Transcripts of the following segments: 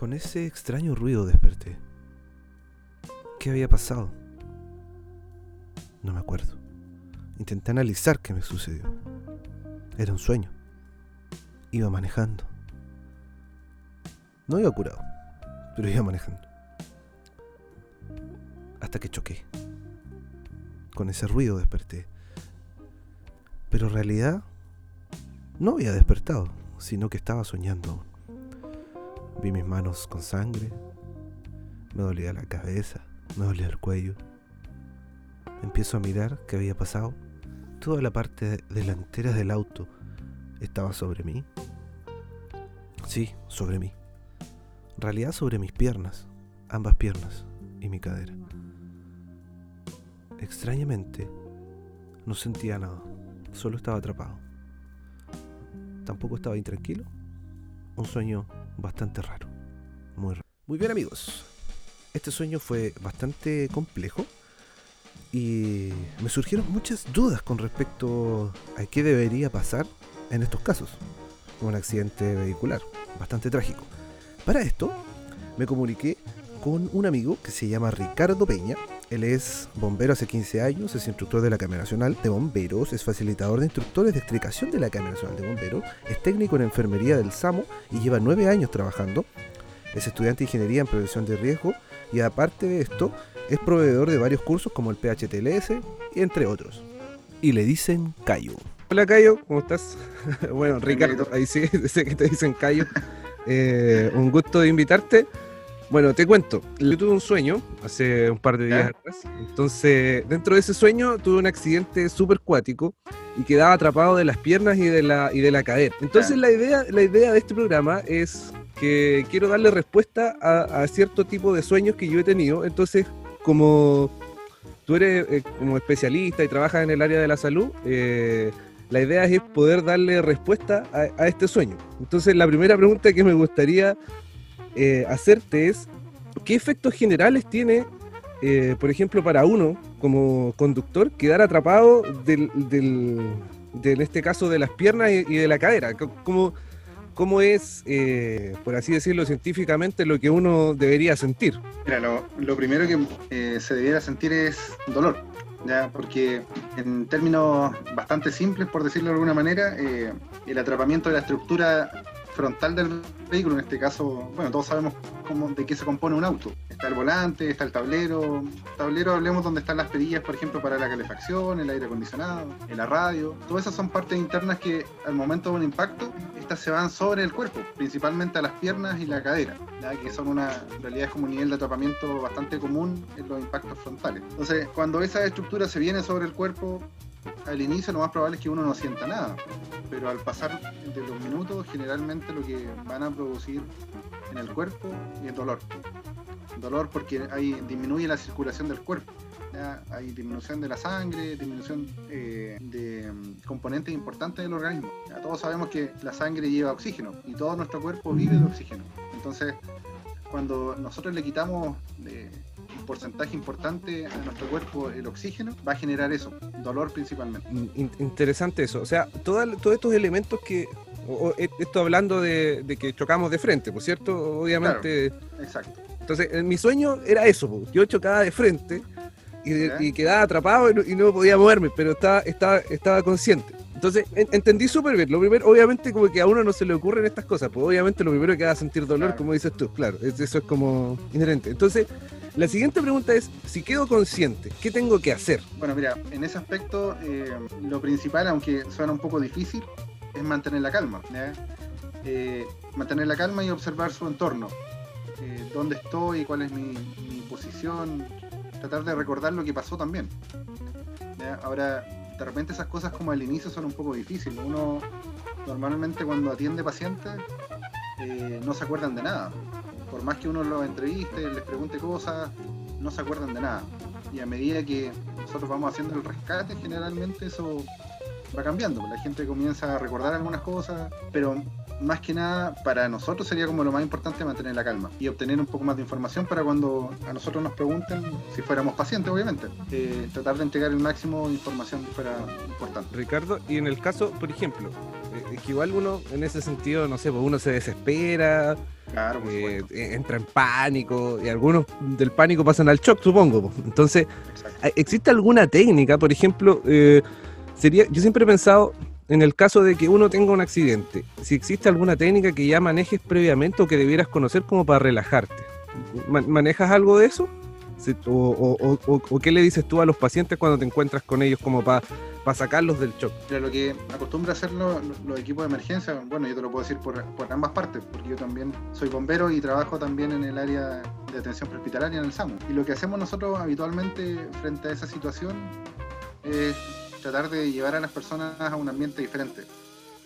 Con ese extraño ruido desperté. ¿Qué había pasado? No me acuerdo. Intenté analizar qué me sucedió. Era un sueño. Iba manejando. No iba curado, pero iba manejando. Hasta que choqué. Con ese ruido desperté. Pero en realidad no había despertado, sino que estaba soñando Vi mis manos con sangre, me dolía la cabeza, me dolía el cuello. Empiezo a mirar qué había pasado. Toda la parte delantera del auto estaba sobre mí. Sí, sobre mí. En realidad sobre mis piernas, ambas piernas y mi cadera. Extrañamente, no sentía nada, solo estaba atrapado. Tampoco estaba intranquilo. Un sueño bastante raro. Muy bien amigos, este sueño fue bastante complejo y me surgieron muchas dudas con respecto a qué debería pasar en estos casos. Un accidente vehicular, bastante trágico. Para esto, me comuniqué con un amigo que se llama Ricardo Peña. Él es bombero hace 15 años, es instructor de la Cámara Nacional de Bomberos, es facilitador de instructores de explicación de la Cámara Nacional de Bomberos, es técnico en enfermería del SAMO y lleva 9 años trabajando. Es estudiante de ingeniería en prevención de riesgo y aparte de esto, es proveedor de varios cursos como el PHTLS y entre otros. Y le dicen Cayo. Hola Cayo, ¿cómo estás? bueno, Ricardo, ahí sí, sé que te dicen Cayo. Eh, un gusto de invitarte. Bueno, te cuento, yo tuve un sueño hace un par de días atrás. Entonces, dentro de ese sueño tuve un accidente súper cuático y quedaba atrapado de las piernas y de la, y de la cadera. Entonces, la, idea, la idea de este programa es que quiero darle respuesta a, cierto tipo de sueños que yo he tenido. Entonces, como tú eres eh, como especialista y trabajas en el área de la salud, eh, la idea es poder darle respuesta a, este sueño. Entonces, la primera pregunta que me gustaría eh, hacerte es, ¿qué efectos generales tiene, eh, por ejemplo, para uno como conductor, quedar atrapado del, en este caso, de las piernas y, de la cadera? ¿Cómo, cómo es, eh, por así decirlo científicamente, lo que uno debería sentir? Mira, lo, primero que se debiera sentir es dolor. ¿ya? porque en términos bastante simples, por decirlo de alguna manera, el atrapamiento de la estructura frontal del vehículo, en este caso, bueno, todos sabemos cómo, de qué se compone un auto. Está el volante, está el tablero. Tablero, hablemos donde están las perillas, por ejemplo, para la calefacción, el aire acondicionado, la radio. Todas esas son partes internas que al momento de un impacto, estas se van sobre el cuerpo, principalmente a las piernas y la cadera, ¿ya? que son una, en realidad es como un nivel de atrapamiento bastante común en los impactos frontales. Entonces, cuando esa estructura se viene sobre el cuerpo, al inicio lo más probable es que uno no sienta nada, pero al pasar de los minutos generalmente lo que van a producir en el cuerpo es dolor. Dolor porque ahí disminuye la circulación del cuerpo. Hay disminución de la sangre, disminución eh, de mm, componentes importantes del organismo. Todos sabemos que la sangre lleva oxígeno y todo nuestro cuerpo vive de oxígeno. Entonces, cuando nosotros le quitamos de, porcentaje importante a nuestro cuerpo el oxígeno, va a generar eso, dolor principalmente. interesante eso, o sea, todos estos elementos que, e, esto hablando de, que chocamos de frente, ¿por cierto? Obviamente. exacto. Entonces, mi sueño era eso, yo chocaba de frente y, quedaba atrapado y no, podía moverme, pero estaba, estaba, estaba consciente. Entonces, entendí súper bien. Lo primero, obviamente, como que a uno no se le ocurren estas cosas, pues obviamente lo primero que va a sentir dolor, como dices tú, claro, eso es como inherente. Entonces, la siguiente pregunta es, si quedo consciente, ¿qué tengo que hacer? Bueno, mira, en ese aspecto, eh, lo principal, aunque suena un poco difícil, es mantener la calma. Eh, mantener la calma y observar su entorno. Eh, dónde estoy, cuál es mi, posición, tratar de recordar lo que pasó también. Ahora, de repente esas cosas como al inicio son un poco difíciles. Uno normalmente cuando atiende pacientes no se acuerdan de nada. Por más que uno los entreviste, les pregunte cosas, no se acuerdan de nada. Y a medida que nosotros vamos haciendo el rescate, generalmente eso va cambiando. La gente comienza a recordar algunas cosas, pero más que nada para nosotros sería como lo más importante mantener la calma y obtener un poco más de información para cuando a nosotros nos pregunten, si fuéramos pacientes obviamente, eh, tratar de entregar el máximo de información que fuera importante. Ricardo, y en el caso, por ejemplo, eh, que igual uno en ese sentido, no sé, pues uno se desespera Claro, por eh, eh, entra en pánico y algunos del pánico pasan al shock, supongo. po. Entonces, Exacto. ¿hay- ¿existe alguna técnica? Por ejemplo, eh, sería, yo siempre he pensado en el caso de que uno tenga un accidente, si existe alguna técnica que ya manejes previamente o que debieras conocer como para relajarte. Ma- ¿Manejas algo de eso? O, qué le dices tú a los pacientes cuando te encuentras con ellos como para sacarlos del shock? Mira, lo que acostumbra hacer lo- lo- los equipos de emergencia, bueno, yo te lo puedo decir por, por ambas partes, porque yo también soy bombero y trabajo también en el área de atención prehospitalaria en el SAMU. Y lo que hacemos nosotros habitualmente frente a esa situación es tratar de llevar a las personas a un ambiente diferente.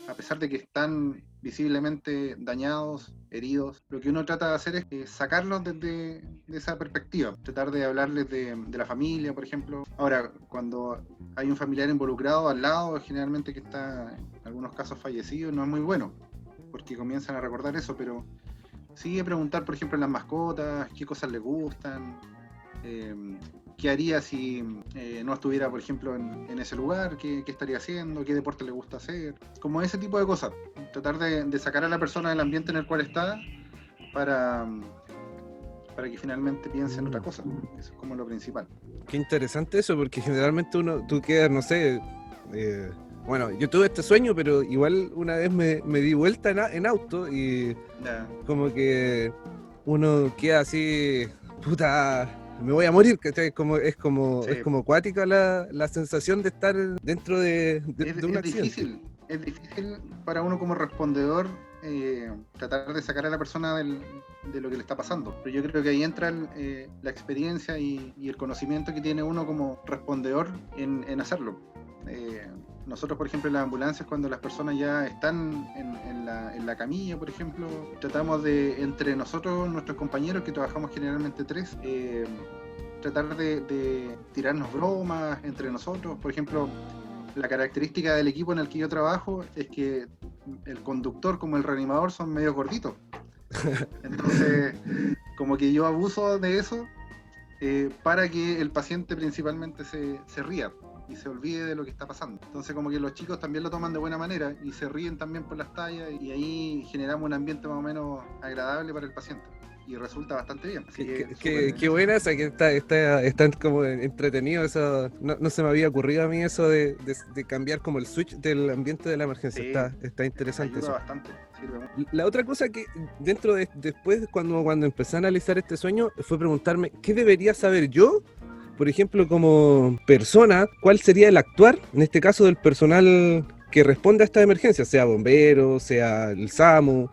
A pesar de que están visiblemente dañados, heridos, lo que uno trata de hacer es eh, sacarlos desde de esa perspectiva, tratar de hablarles de, la familia, por ejemplo. Ahora, cuando hay un familiar involucrado al lado, generalmente que está en algunos casos fallecido, no es muy bueno, porque comienzan a recordar eso, pero sigue preguntar, por ejemplo, en las mascotas, qué cosas les gustan, eh, qué haría si eh, no estuviera, por ejemplo, en, en ese lugar, ¿Qué, qué estaría haciendo, qué deporte le gusta hacer, como ese tipo de cosas. Tratar de, de sacar a la persona del ambiente en el cual está para, para que finalmente piense en otra cosa. Eso es como lo principal. Qué interesante eso, porque generalmente uno, tú quedas, no sé, eh, bueno, yo tuve este sueño, pero igual una vez me, me di vuelta en, auto y como que uno queda así, puta, me voy a morir, ¿cachai? Como, es como, Sí. es como acuática la, la sensación de estar dentro de, de- es, de un es accidente. difícil, es difícil para uno como respondedor eh, tratar de sacar a la persona del- de lo que le está pasando. Pero yo creo que ahí entra el, eh, la experiencia y, y el conocimiento que tiene uno como respondedor en, en hacerlo. Eh, nosotros, por ejemplo, en las ambulancias, cuando las personas ya están en, en la, en la camilla, por ejemplo, tratamos de, entre nosotros, nuestros compañeros, que trabajamos generalmente tres, eh, tratar de, de tirarnos bromas entre nosotros. Por ejemplo, la característica del equipo en el que yo trabajo es que el conductor como el reanimador son medio gorditos. Entonces, como que yo abuso de eso eh, para que el paciente principalmente se, se ría y se olvide de lo que está pasando. Entonces, como que los chicos también lo toman de buena manera y se ríen también por las tallas y ahí generamos un ambiente más o menos agradable para el paciente. Y resulta bastante bien. Qué, que qué- qué buena esa que está, está, está como entretenido eso. No, no se me había ocurrido a mí eso de, de- de cambiar como el switch del ambiente de la emergencia. Sí. Está, está interesante ayuda eso. bastante. La otra cosa que dentro de después cuando, cuando empecé a analizar este sueño fue preguntarme qué debería saber yo, por ejemplo, como persona, cuál sería el actuar, en este caso del personal que responde a esta emergencia, sea bombero, sea el SAMU,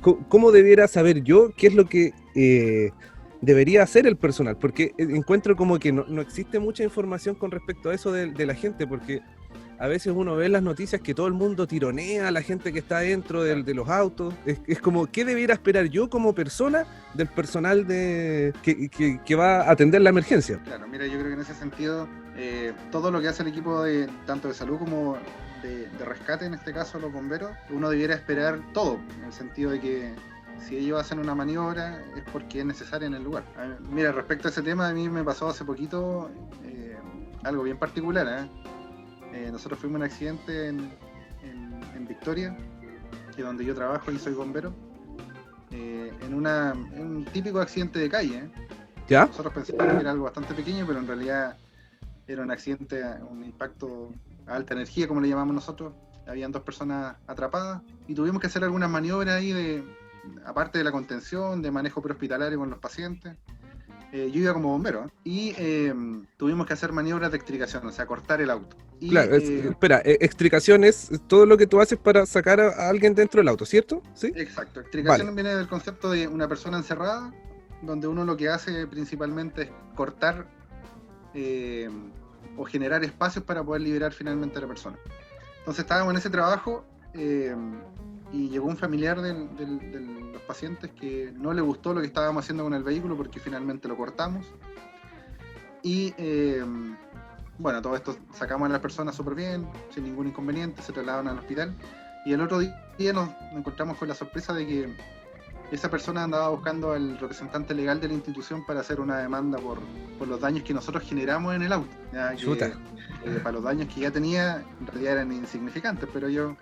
¿cómo debiera saber yo qué es lo que eh, debería hacer el personal? Porque eh, encuentro como que no, no existe mucha información con respecto a eso de la gente, porque a veces uno ve en las noticias que todo el mundo tironea a la gente que está dentro del- de los autos. Es, como, ¿qué debiera esperar yo como persona del personal de, que, va a atender la emergencia? Claro, mira, yo creo que en ese sentido, eh, todo lo que hace el equipo de tanto de salud como de, de rescate, en este caso los bomberos, uno debiera esperar todo, en el sentido de que si ellos hacen una maniobra es porque es necesaria en el lugar. Mira, respecto a ese tema, a mí me pasó hace poquito eh, algo bien particular. ¿eh? Eh, nosotros fuimos a un accidente en, en- en Victoria, que es donde yo trabajo y soy bombero, eh, en, una, en un típico accidente de calle. ¿eh? ¿Ya? Nosotros pensamos que era algo bastante pequeño, pero en realidad era un accidente, un impacto a alta energía, como le llamamos nosotros. Habían dos personas atrapadas y tuvimos que hacer algunas maniobras ahí de, aparte de la contención, de manejo prehospitalario con los pacientes. Eh, yo iba como bombero ¿eh? y eh, tuvimos que hacer maniobras de extricación, o sea, cortar el auto. Y, Claro, es- eh, espera, extricación es todo lo que tú haces para sacar a, a alguien dentro del auto, ¿cierto? ¿Sí? Exacto, extricación Vale. viene del concepto de una persona encerrada, donde uno lo que hace principalmente es cortar eh, o generar espacios para poder liberar finalmente a la persona. Entonces estábamos en ese trabajo eh, y llegó un familiar de los pacientes que no le gustó lo que estábamos haciendo con el vehículo porque finalmente lo cortamos. Y eh, bueno, todo esto sacamos a las personas súper bien, sin ningún inconveniente, se trasladaron al hospital. Y el otro día nos encontramos con la sorpresa de que esa persona andaba buscando al representante legal de la institución para hacer una demanda por, por los daños que nosotros generamos en el auto. Que, eh, para los daños que ya tenía, en realidad eran insignificantes, pero yo,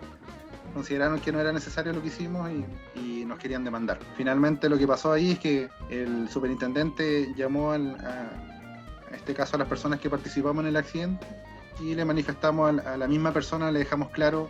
consideraron que no era necesario lo que hicimos y, y nos querían demandar. Finalmente lo que pasó ahí es que el superintendente llamó al, a, a este caso a las personas que participamos en el accidente y le manifestamos a, a la misma persona, le dejamos claro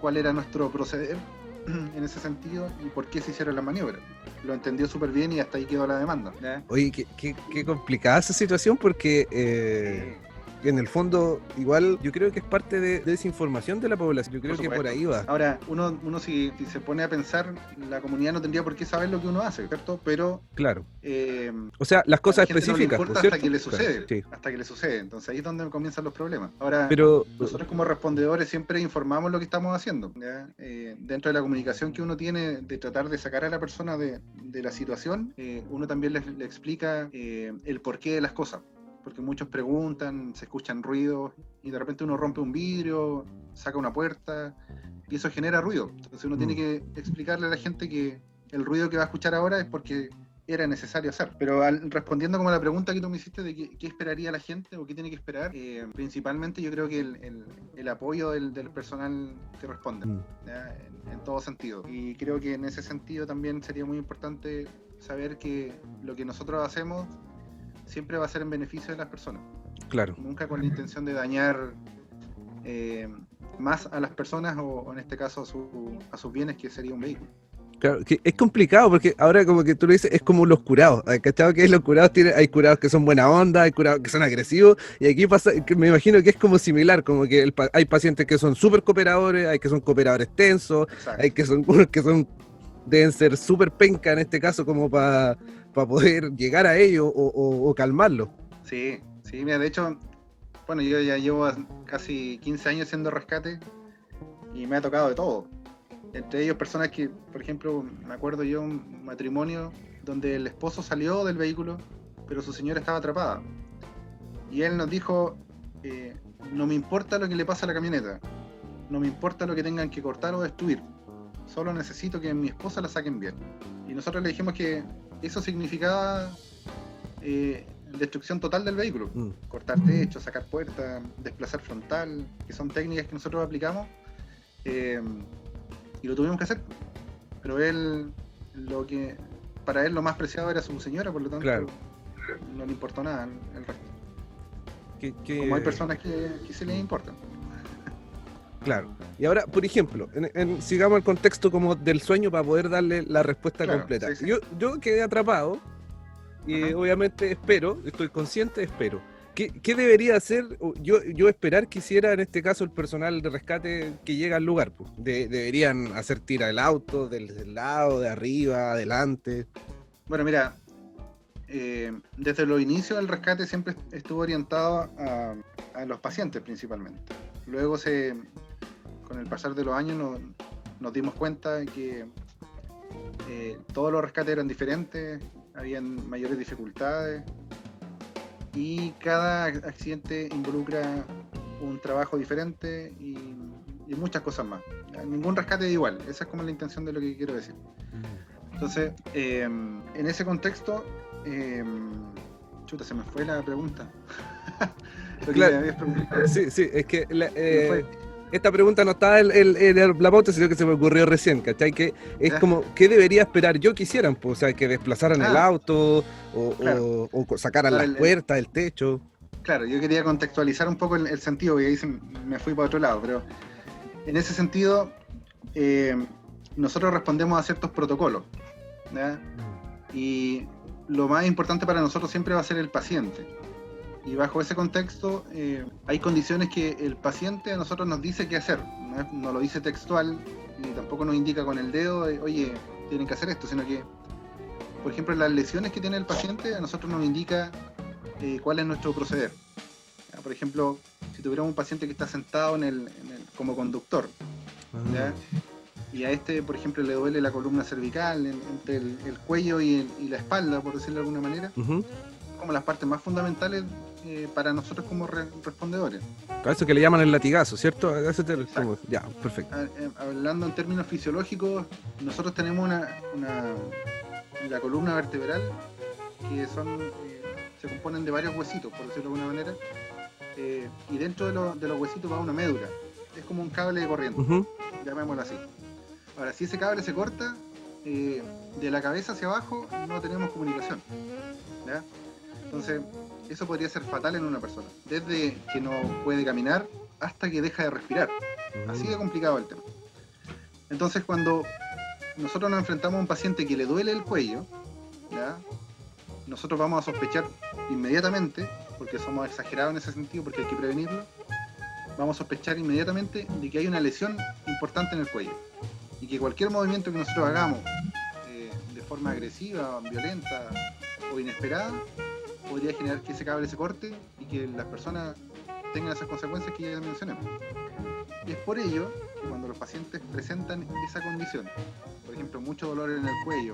cuál era nuestro proceder en ese sentido y por qué se hicieron las maniobras. Lo entendió súper bien y hasta ahí quedó la demanda. Oye, qué, qué- qué complicada esa situación porque eh, en el fondo, igual yo creo que es parte de, de desinformación de la población. Yo creo Por que por ahí va. Ahora, uno, uno si, si se pone a pensar, la comunidad no tendría por qué saber lo que uno hace, ¿cierto? Pero Claro. eh, O sea, las cosas la específicas. importa ¿no hasta que le sucede. Claro, sí. Hasta que le sucede. Entonces ahí es donde comienzan los problemas. Ahora, Pero nosotros como respondedores siempre informamos lo que estamos haciendo. Eh, dentro de la comunicación que uno tiene de tratar de sacar a la persona de, de la situación, eh, uno también le, le explica eh, el porqué de las cosas. Porque muchos preguntan, se escuchan ruidos y de repente uno rompe un vidrio, saca una puerta y eso genera ruido. Entonces uno tiene Mm. que explicarle a la gente que el ruido que va a escuchar ahora es porque era necesario hacer. Pero al- respondiendo como a la pregunta que tú me hiciste de qué, qué esperaría la gente o qué tiene que esperar, eh, principalmente yo creo que el, el- el apoyo del, del personal que responde, Mm. en, en todo sentido. Y creo que en ese sentido también sería muy importante saber que lo que nosotros hacemos siempre va a ser en beneficio de las personas, claro. nunca con la intención de dañar eh, más a las personas o, o en este caso a, su- a sus bienes, que sería un vehículo. Claro, que es complicado porque ahora como que tú lo dices, es como los curados. ¿has ¿Cachado que es los curados? Tiene, hay curados que son buena onda, hay curados que son agresivos, y aquí pasa, que me imagino que es como similar, como que el hay pacientes que son súper cooperadores, hay que son cooperadores tensos, Exacto. hay que son que son, deben ser súper penca en este caso como para poder llegar a ellos o, o, o calmarlos. Sí, sí, mira, de hecho, bueno, yo ya llevo casi 15 años haciendo rescate y me ha tocado de todo. Entre ellos personas que, por ejemplo, me acuerdo yo un matrimonio donde el esposo salió del vehículo, pero su señora estaba atrapada. Y él nos dijo, eh, no me importa lo que le pasa a la camioneta, no me importa lo que tengan que cortar o destruir, solo necesito que mi esposa la saquen bien. Y nosotros le dijimos que eso significaba eh, destrucción total del vehículo Mm. cortar techo, sacar puertas, desplazar frontal, que son técnicas que nosotros aplicamos, eh, y lo tuvimos que hacer. Pero él, lo que para él lo más preciado era su señora, por lo tanto, Claro. no le importó nada el resto. Como hay personas que, que sí les importan. Claro. Y ahora, por ejemplo, en- en- sigamos el contexto como del sueño para poder darle la respuesta Claro, completa. sí, sí. Yo, yo quedé atrapado y Ajá. obviamente espero, estoy consciente, espero. ¿Qué, qué debería hacer yo, yo esperar que hiciera en este caso el personal de rescate que llega al lugar? pues? De- deberían hacer tira del auto, del, del lado, de arriba, adelante. Bueno, mira, eh, desde los inicios el rescate siempre estuvo orientado a, a los pacientes principalmente. Luego se, con el pasar de los años nos, nos dimos cuenta de que eh, todos los rescates eran diferentes, habían mayores dificultades y cada accidente involucra un trabajo diferente y, y muchas cosas más. Ningún rescate es igual, esa es como la intención de lo que quiero decir. Entonces, eh, en ese contexto, eh, chuta, se me fue la pregunta. Lo que Claro. me habías preguntado. Sí, sí, es que la- eh. Esta pregunta no está en, en- en la pauta, sino que se me ocurrió recién, ¿cachai? Que es como, ¿qué debería esperar yo que hicieran? Pues, o sea, que desplazaran el auto o, Claro. o- o co- sacaran Claro, las puertas, el techo. Claro, yo quería contextualizar un poco el, el sentido, y ahí se- me fui para otro lado, pero en ese sentido, eh, nosotros respondemos a ciertos protocolos. ¿ya? Y lo más importante para nosotros siempre va a ser el paciente. Y bajo ese contexto, eh, hay condiciones que el paciente a nosotros nos dice qué hacer. No, lo dice textual, ni tampoco nos indica con el dedo, de, oye, tienen que hacer esto, sino que, por ejemplo, las lesiones que tiene el paciente a nosotros nos indica eh, cuál es nuestro proceder. Ya, Por ejemplo, si tuviéramos un paciente que está sentado en el, en el- como conductor, ¿ya? y a este, por ejemplo, le duele la columna cervical, en- entre el, el cuello y, el- y la espalda, por decirlo de alguna manera. Como las partes más fundamentales eh, para nosotros como re- respondedores. A eso que le llaman el latigazo, ¿cierto? A eso te- ya, perfecto. Eh, Hablando en términos fisiológicos, nosotros tenemos una, una- la columna vertebral que son eh, se componen de varios huesitos, por decirlo de alguna manera, eh, y dentro de, lo- de los huesitos va una médula. es como un cable de corriente, llamémoslo así. Ahora, si ese cable se corta, de la cabeza hacia abajo no tenemos comunicación. ¿ya? Entonces, eso podría ser fatal en una persona. Desde que no puede caminar hasta que deja de respirar. Así de complicado el tema. Entonces, cuando nosotros nos enfrentamos a un paciente que le duele el cuello, ¿ya? nosotros vamos a sospechar inmediatamente, porque somos exagerados en ese sentido, porque hay que prevenirlo, vamos a sospechar inmediatamente de que hay una lesión importante en el cuello. Y que cualquier movimiento que nosotros hagamos eh, de forma agresiva, violenta o inesperada, podría generar que ese cable se corte y que las personas tengan esas consecuencias que ya mencioné. Y es por ello que cuando los pacientes presentan esa condición, por ejemplo, mucho dolor en el cuello,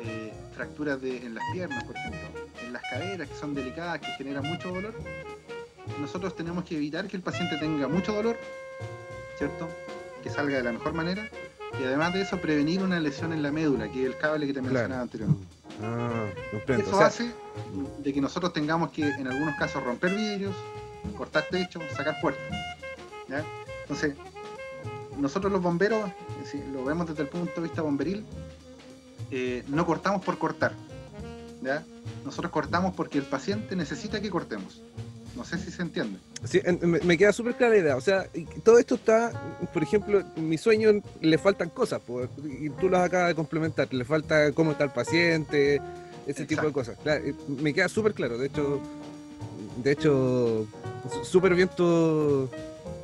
eh, fracturas de- en las piernas, por ejemplo, en las caderas que son delicadas, que generan mucho dolor, nosotros tenemos que evitar que el paciente tenga mucho dolor, ¿cierto? Que salga de la mejor manera. Y además de eso, prevenir una lesión en la médula, que es el cable que te Claro. mencionaba anteriormente. Ah. Eso O sea, hace de que nosotros tengamos que, en algunos casos, romper vidrios, cortar techos, sacar puertas. ¿ya? Entonces, nosotros los bomberos, si lo vemos desde el punto de vista bomberil, eh, no cortamos por cortar. ¿ya? Nosotros cortamos porque el paciente necesita que cortemos. No sé si se entiende. Sí, me, queda súper clara la idea. O sea, todo esto está, por ejemplo, en mi sueño le faltan cosas, po, y tú las acabas de complementar. Le falta cómo está el paciente, ese tipo de cosas. Claro, eh, me queda súper claro. De hecho, de hecho, súper bien tu,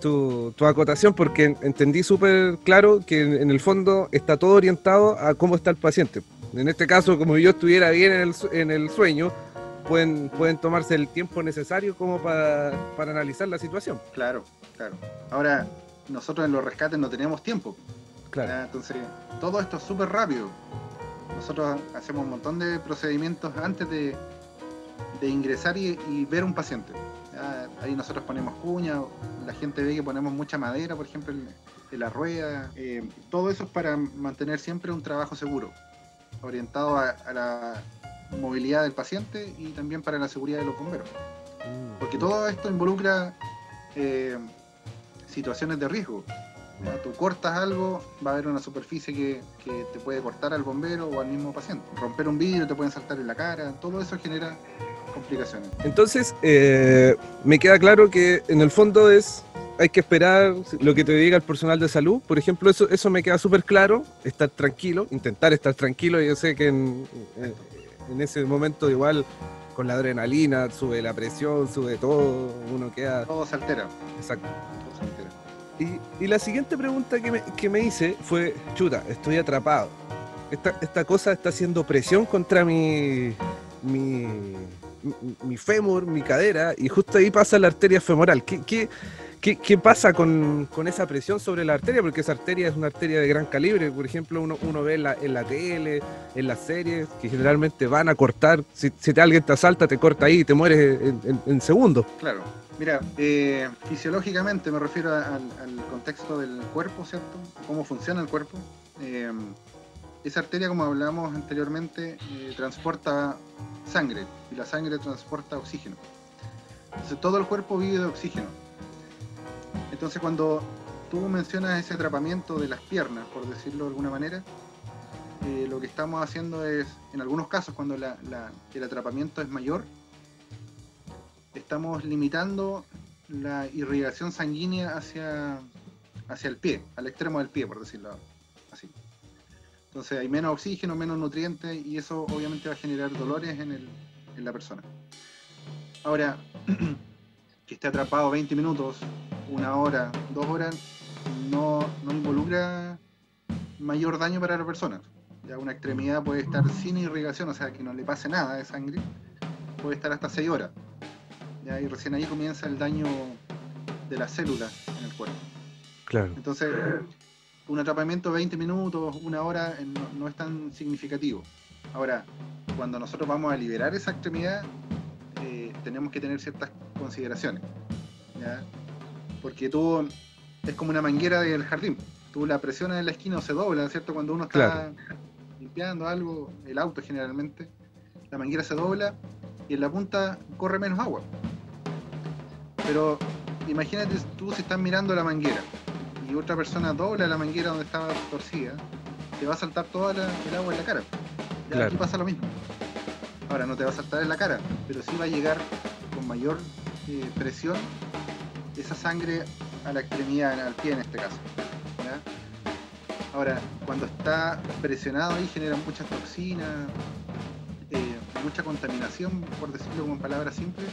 tu, tu acotación, porque en- entendí súper claro que en, en el fondo está todo orientado a cómo está el paciente. En este caso, como yo estuviera bien en el, en el sueño, pueden, pueden tomarse el tiempo necesario como para, para analizar la situación. Claro, claro. Ahora, nosotros en los rescates no tenemos tiempo. Claro. Entonces, todo esto es súper rápido. Nosotros hacemos un montón de procedimientos antes de, de ingresar y, y ver un paciente. Ahí nosotros ponemos cuña, la gente ve que ponemos mucha madera, por ejemplo, en, en la rueda. eh, todo eso es para mantener siempre un trabajo seguro, orientado a, a la movilidad del paciente y también para la seguridad de los bomberos. Porque todo esto involucra eh, situaciones de riesgo. ¿ya? Tú cortas algo, va a haber una superficie que, que te puede cortar al bombero o al mismo paciente. Romper un vidrio te pueden saltar en la cara, todo eso genera complicaciones. Entonces, eh, me queda claro que en el fondo es, hay que esperar lo que te diga el personal de salud. Por ejemplo, eso, eso me queda súper claro, estar tranquilo, intentar estar tranquilo. Yo sé que en, en- en ese momento igual con la adrenalina sube la presión, sube todo, uno queda... Todo se altera, Exacto. todo se altera. Y, y la siguiente pregunta que me, que me hice fue, chuta, estoy atrapado. Esta, esta cosa está haciendo presión contra mi, mi, mi, mi fémur, mi cadera, y justo ahí pasa la arteria femoral. ¿Qué, qué, qué, pasa con, con esa presión sobre la arteria? Porque esa arteria es una arteria de gran calibre. Por ejemplo, uno, uno ve en la, en la tele, en las series, que generalmente van a cortar. Si, si te- alguien te asalta, te corta ahí y te mueres en, segundos. Claro. Mira, eh, fisiológicamente me refiero al, contexto del cuerpo, ¿cierto? Cómo funciona el cuerpo. Eh, esa arteria, como hablamos anteriormente, eh, transporta sangre y la sangre transporta oxígeno. Entonces todo el cuerpo vive de oxígeno. Entonces cuando tú mencionas ese atrapamiento de las piernas, por decirlo de alguna manera, eh, lo que estamos haciendo es, en algunos casos, cuando el atrapamiento es mayor, estamos limitando la irrigación sanguínea hacia, hacia el pie, al extremo del pie, por decirlo así. Entonces hay menos oxígeno, menos nutrientes y eso obviamente va a generar dolores en, el- en la persona. Ahora, que esté atrapado 20 minutos, una hora, dos horas, no, no involucra mayor daño para la persona. Ya una extremidad puede estar sin irrigación, o sea, que no le pase nada de sangre, puede estar hasta 6 horas. ¿ya? Y recién ahí comienza el daño de las células en el cuerpo. Claro. Entonces, un atrapamiento de 20 minutos, una hora, eh, no, no es tan significativo. Ahora, cuando nosotros vamos a liberar esa extremidad, tenemos que tener ciertas consideraciones. ¿ya? Porque tú, es como una manguera del jardín. Tú la presionas en la esquina o se dobla, ¿cierto? Cuando uno está Claro. limpiando algo, el auto generalmente, la manguera se dobla y en la punta corre menos agua. Pero imagínate tú si estás mirando la manguera y otra persona dobla la manguera donde estaba torcida, te va a saltar toda la, el agua en la cara. Ya Claro. aquí pasa lo mismo. Ahora no te va a saltar en la cara, pero sí va a llegar con mayor eh, presión esa sangre a la extremidad, al pie en este caso. Ahora, cuando está presionado ahí genera muchas toxinas, eh, mucha contaminación, por decirlo como en palabras simples,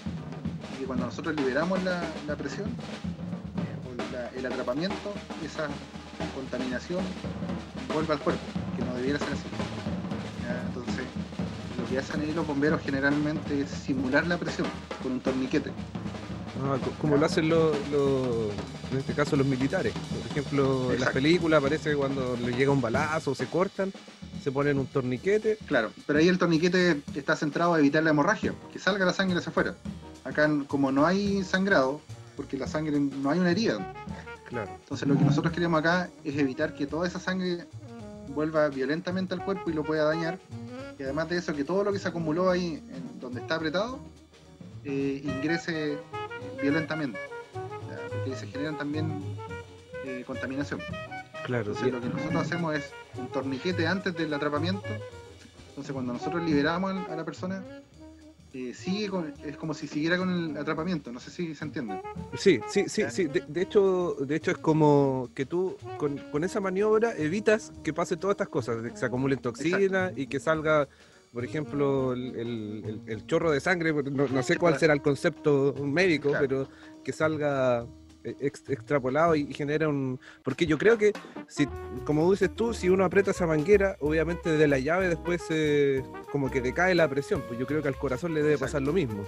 y cuando nosotros liberamos la, presión, eh, el atrapamiento, esa contaminación vuelve al cuerpo, que no debiera ser así. Entonces, que hacen ahí los bomberos generalmente es simular la presión con un torniquete. Ah, co- como lo hacen los, los- en este caso los militares. Por ejemplo, en las Exacto. películas aparece que cuando le llega un balazo se cortan, se ponen un torniquete. Claro, pero ahí el torniquete está centrado a evitar la hemorragia, que salga la sangre hacia afuera. Acá, como no hay sangrado, porque la sangre no hay una herida, Claro. entonces lo que nosotros queremos acá es evitar que toda esa sangre vuelva violentamente al cuerpo y lo pueda dañar. Y además de eso, que todo lo que se acumuló ahí, en donde está apretado, eh, ingrese violentamente. Ya, Porque se generan también eh, contaminación. Claro, Entonces lo que nosotros hacemos es un torniquete antes del atrapamiento. Entonces cuando nosotros liberamos a la persona, eh, sigue con- es como si siguiera con el atrapamiento. No sé si se entiende. Sí, sí, sí, sí. De, de hecho, de hecho es como que tú con, con esa maniobra evitas que pase todas estas cosas, que se acumulen toxinas y que salga, por ejemplo, el, el- chorro de sangre, no, no sé cuál será el concepto médico, Claro. pero que salga ex- extrapolado y, genera un... Porque yo creo que, si, como dices tú, si uno aprieta esa manguera, obviamente de la llave después eh, como que decae la presión, pues yo creo que al corazón le debe Exacto. pasar lo mismo.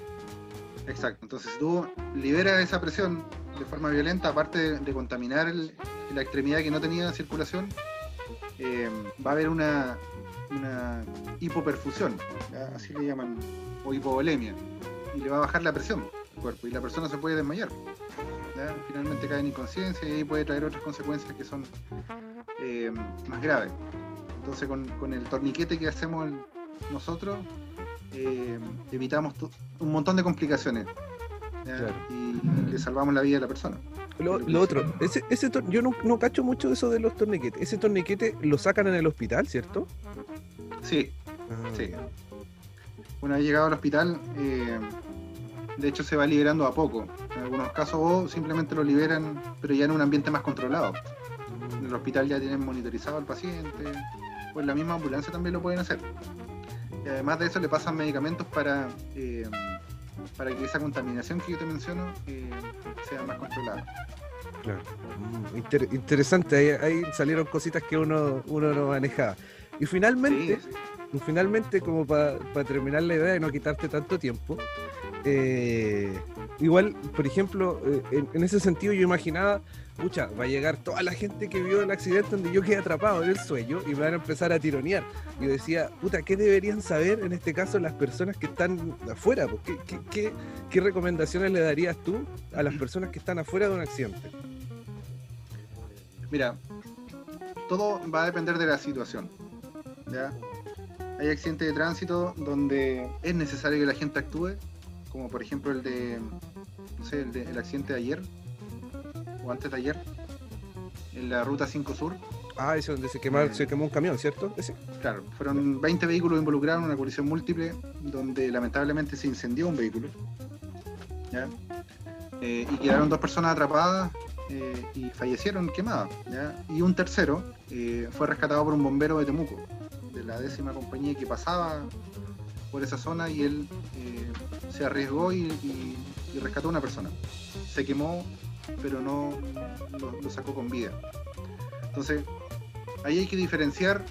Exacto. Entonces si tú liberas esa presión de forma violenta, aparte de, de contaminar el- la extremidad que no tenía circulación, eh, va a haber una, una hipoperfusión, ¿ya? así le llaman, o hipovolemia, y le va a bajar la presión del cuerpo y la persona se puede desmayar. ¿Ya? Finalmente cae en inconsciencia y ahí puede traer otras consecuencias que son eh, más graves. Entonces con, con el torniquete que hacemos el- nosotros, eh, evitamos un montón de complicaciones y le salvamos la vida a la persona. Lo, lo otro, ese, ese yo no, no cacho mucho eso de los torniquetes. Ese torniquete lo sacan en el hospital, ¿cierto? Sí, Ah, Sí. Una vez llegado al hospital, eh, de hecho se va liberando a poco. En algunos casos o simplemente lo liberan, pero ya en un ambiente más controlado. En el hospital ya tienen monitorizado al paciente, o en la misma ambulancia también lo pueden hacer. Y además de eso le pasan medicamentos para, eh, para que esa contaminación que yo te menciono eh, sea más controlada. Claro. Mm, inter- interesante, ahí, ahí salieron cositas que uno, uno no manejaba. Y finalmente, Sí, sí. Y finalmente, como para terminar la idea de no quitarte tanto tiempo, eh, igual, por ejemplo, eh, en, ese sentido yo imaginaba, pucha, va a llegar toda la gente que vio el accidente donde yo quedé atrapado en el sueño y me van a empezar a tironear. Yo decía, puta, ¿qué deberían saber en este caso las personas que están afuera? qué, qué- qué recomendaciones le darías tú a las personas que están afuera de un accidente? Mira, todo va a depender de la situación. ¿ya? Hay accidentes de tránsito donde es necesario que la gente actúe, como por ejemplo el de, no sé, el, de- el accidente de ayer, o antes de ayer, en la ruta 5 Sur. Ah, ese donde se, quema- se quemó un camión, ¿cierto? Ese. Claro, fueron 20 vehículos involucrados en una colisión múltiple donde lamentablemente se incendió un vehículo. ¿ya? Eh, y quedaron dos personas atrapadas eh, y fallecieron quemadas. ¿ya? Y un tercero eh, fue rescatado por un bombero de Temuco, de la décima compañía que pasaba por esa zona y él eh, se arriesgó y, y- y rescató a una persona. Se quemó, pero no lo, lo sacó con vida. Entonces, ahí hay que diferenciar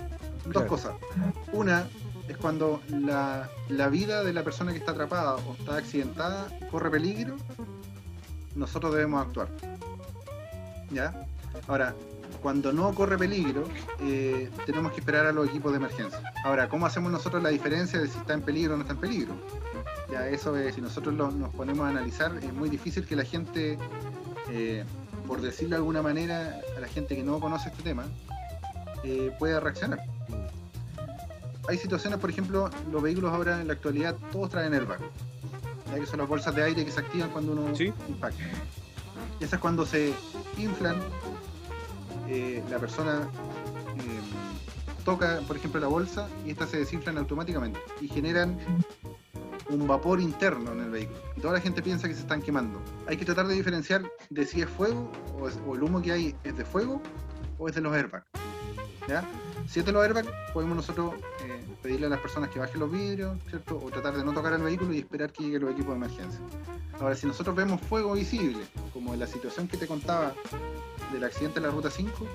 dos cosas. Una es cuando la, la vida de la persona que está atrapada o está accidentada corre peligro, nosotros debemos actuar. ¿Ya? Ahora, cuando no corre peligro, eh, tenemos que esperar a los equipos de emergencia. Ahora, ¿cómo hacemos nosotros la diferencia de si está en peligro o no está en peligro? Ya eso es, si nosotros lo- nos ponemos a analizar, es muy difícil que la gente, eh, por decirlo de alguna manera, a la gente que no conoce este tema, eh, pueda reaccionar. Hay situaciones, por ejemplo, los vehículos ahora en la actualidad todos traen airbag, ya que son las bolsas de aire que se activan cuando uno Sí. impacta. Esa es cuando se inflan, eh, la persona eh, toca, por ejemplo, la bolsa y estas se desinflan automáticamente y generan un vapor interno en el vehículo. Y toda la gente piensa que se están quemando. Hay que tratar de diferenciar de si es fuego o, el humo que hay es de fuego o es de los airbags. Si es de los airbags, podemos nosotros eh, pedirle a las personas que bajen los vidrios, ¿cierto? O tratar de no tocar el vehículo y esperar que lleguen los equipos de emergencia. Ahora, si nosotros vemos fuego visible, como en la situación que te contaba del accidente de la ruta 5,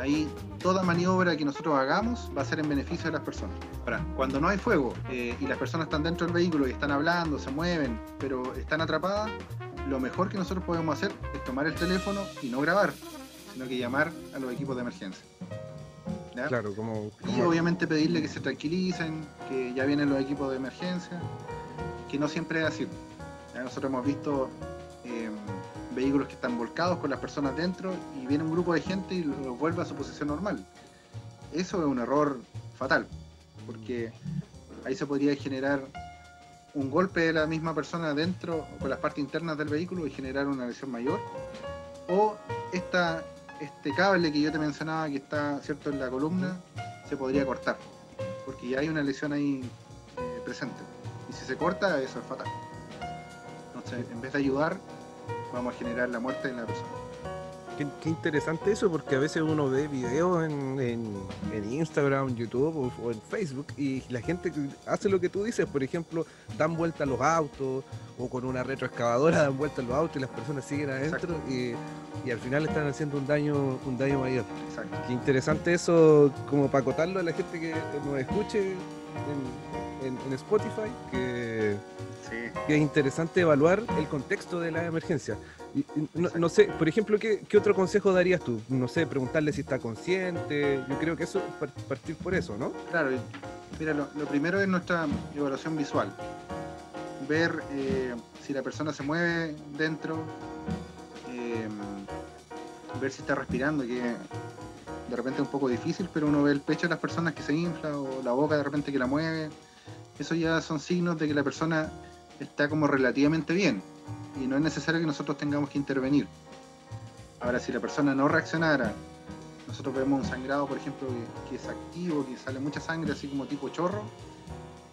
ahí toda maniobra que nosotros hagamos va a ser en beneficio de las personas. Ahora, cuando no hay fuego eh, y las personas están dentro del vehículo y están hablando, se mueven, pero están atrapadas, lo mejor que nosotros podemos hacer es tomar el teléfono y no grabar, sino que llamar a los equipos de emergencia. ¿ya? Claro, como, Y obviamente pedirle que se tranquilicen, que ya vienen los equipos de emergencia, que no siempre es así. Ya nosotros hemos visto eh, vehículos que están volcados con las personas dentro y viene un grupo de gente y los vuelve a su posición normal. Eso es un error fatal, porque ahí se podría generar un golpe de la misma persona dentro con las partes internas del vehículo y generar una lesión mayor. O esta, este cable que yo te mencionaba que está cierto en la columna se podría cortar, porque ya hay una lesión ahí eh, presente. Y si se corta, eso es fatal. Entonces, en vez de ayudar, vamos a generar la muerte de la persona. Qué, qué interesante eso, porque a veces uno ve videos en, en- en Instagram, YouTube o, o en Facebook y la gente hace lo que tú dices, por ejemplo, dan vuelta a los autos o con una retroexcavadora dan vuelta a los autos y las personas siguen adentro y, y al final están haciendo un daño, un daño mayor. Exacto. Qué interesante eso, como para acotarlo a la gente que nos escuche en, en- en Spotify, que, Sí. que es interesante evaluar el contexto de la emergencia. Y- no, sé, por ejemplo, ¿qué, qué otro consejo darías tú? No sé, preguntarle si está consciente. Yo creo que eso, par- partir por eso, ¿no? Claro, mira, lo, lo primero es nuestra evaluación visual. Ver eh, si la persona se mueve dentro, eh, ver si está respirando, que de repente es un poco difícil, pero uno ve el pecho de las personas que se infla o la boca de repente que la mueve. Eso ya son signos de que la persona está como relativamente bien y no es necesario que nosotros tengamos que intervenir. Ahora, si la persona no reaccionara, nosotros vemos un sangrado, por ejemplo, que, que es activo, que sale mucha sangre así como tipo chorro,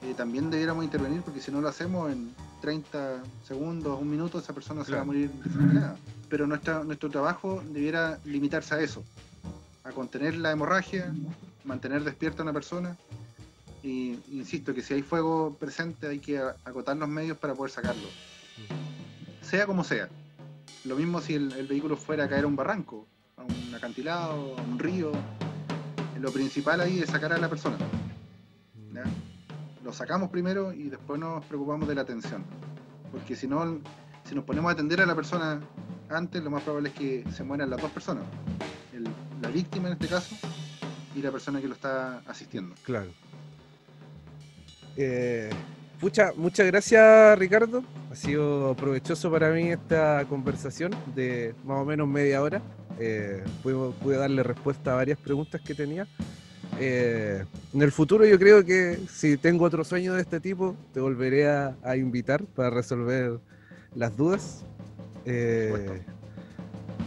eh, también debiéramos intervenir porque si no lo hacemos en 30 segundos, un minuto, esa persona se va a morir desangrada. Pero nuestra, nuestro trabajo debiera limitarse a eso, a contener la hemorragia, mantener despierta a una persona. Y insisto que si hay fuego presente hay que acotar los medios para poder sacarlo. Sea como sea. Lo mismo si el, vehículo fuera a caer a un barranco, a un acantilado, a un río. Lo principal ahí es sacar a la persona. Lo sacamos primero y después nos preocupamos de la atención. Porque si no, si nos ponemos a atender a la persona antes, lo más probable es que se mueran las dos personas. La víctima en este caso y la persona que lo está asistiendo. Claro. Eh, muchas gracias, Ricardo. Ha sido provechoso para mí esta conversación de más o menos media hora. Eh, pude, pude darle respuesta a varias preguntas que tenía. Eh, en el futuro yo creo que si tengo otro sueño de este tipo, te volveré a, a invitar para resolver las dudas. Eh,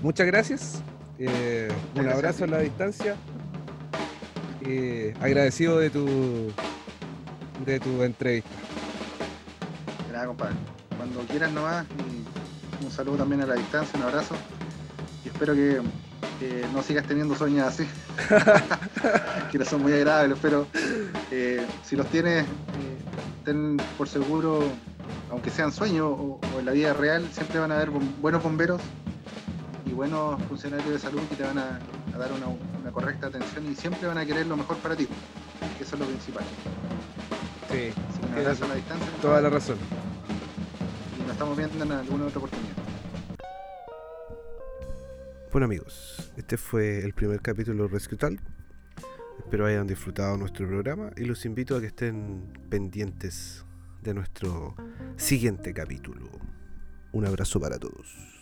muchas gracias. Eh, un gracias abrazo a la distancia. Eh, agradecido de tu de tu entrevista. Nada, compadre. Cuando quieras nomás, un saludo también a la distancia, un abrazo. Y espero que, no sigas teniendo sueños así. que no son muy agradables, pero eh, si los tienes, eh, ten por seguro, aunque sean sueños o, en la vida real, siempre van a haber buenos bomberos y buenos funcionarios de salud que te van a, dar una, correcta atención y siempre van a querer lo mejor para ti, eso es lo principal. Sí, Así que un Tienes abrazo a la distancia. toda la razón. y nos estamos viendo en alguna otra oportunidad. Bueno amigos, este fue el primer capítulo de Rescue Talk. Espero hayan disfrutado nuestro programa y los invito a que estén pendientes de nuestro siguiente capítulo. Un abrazo para todos.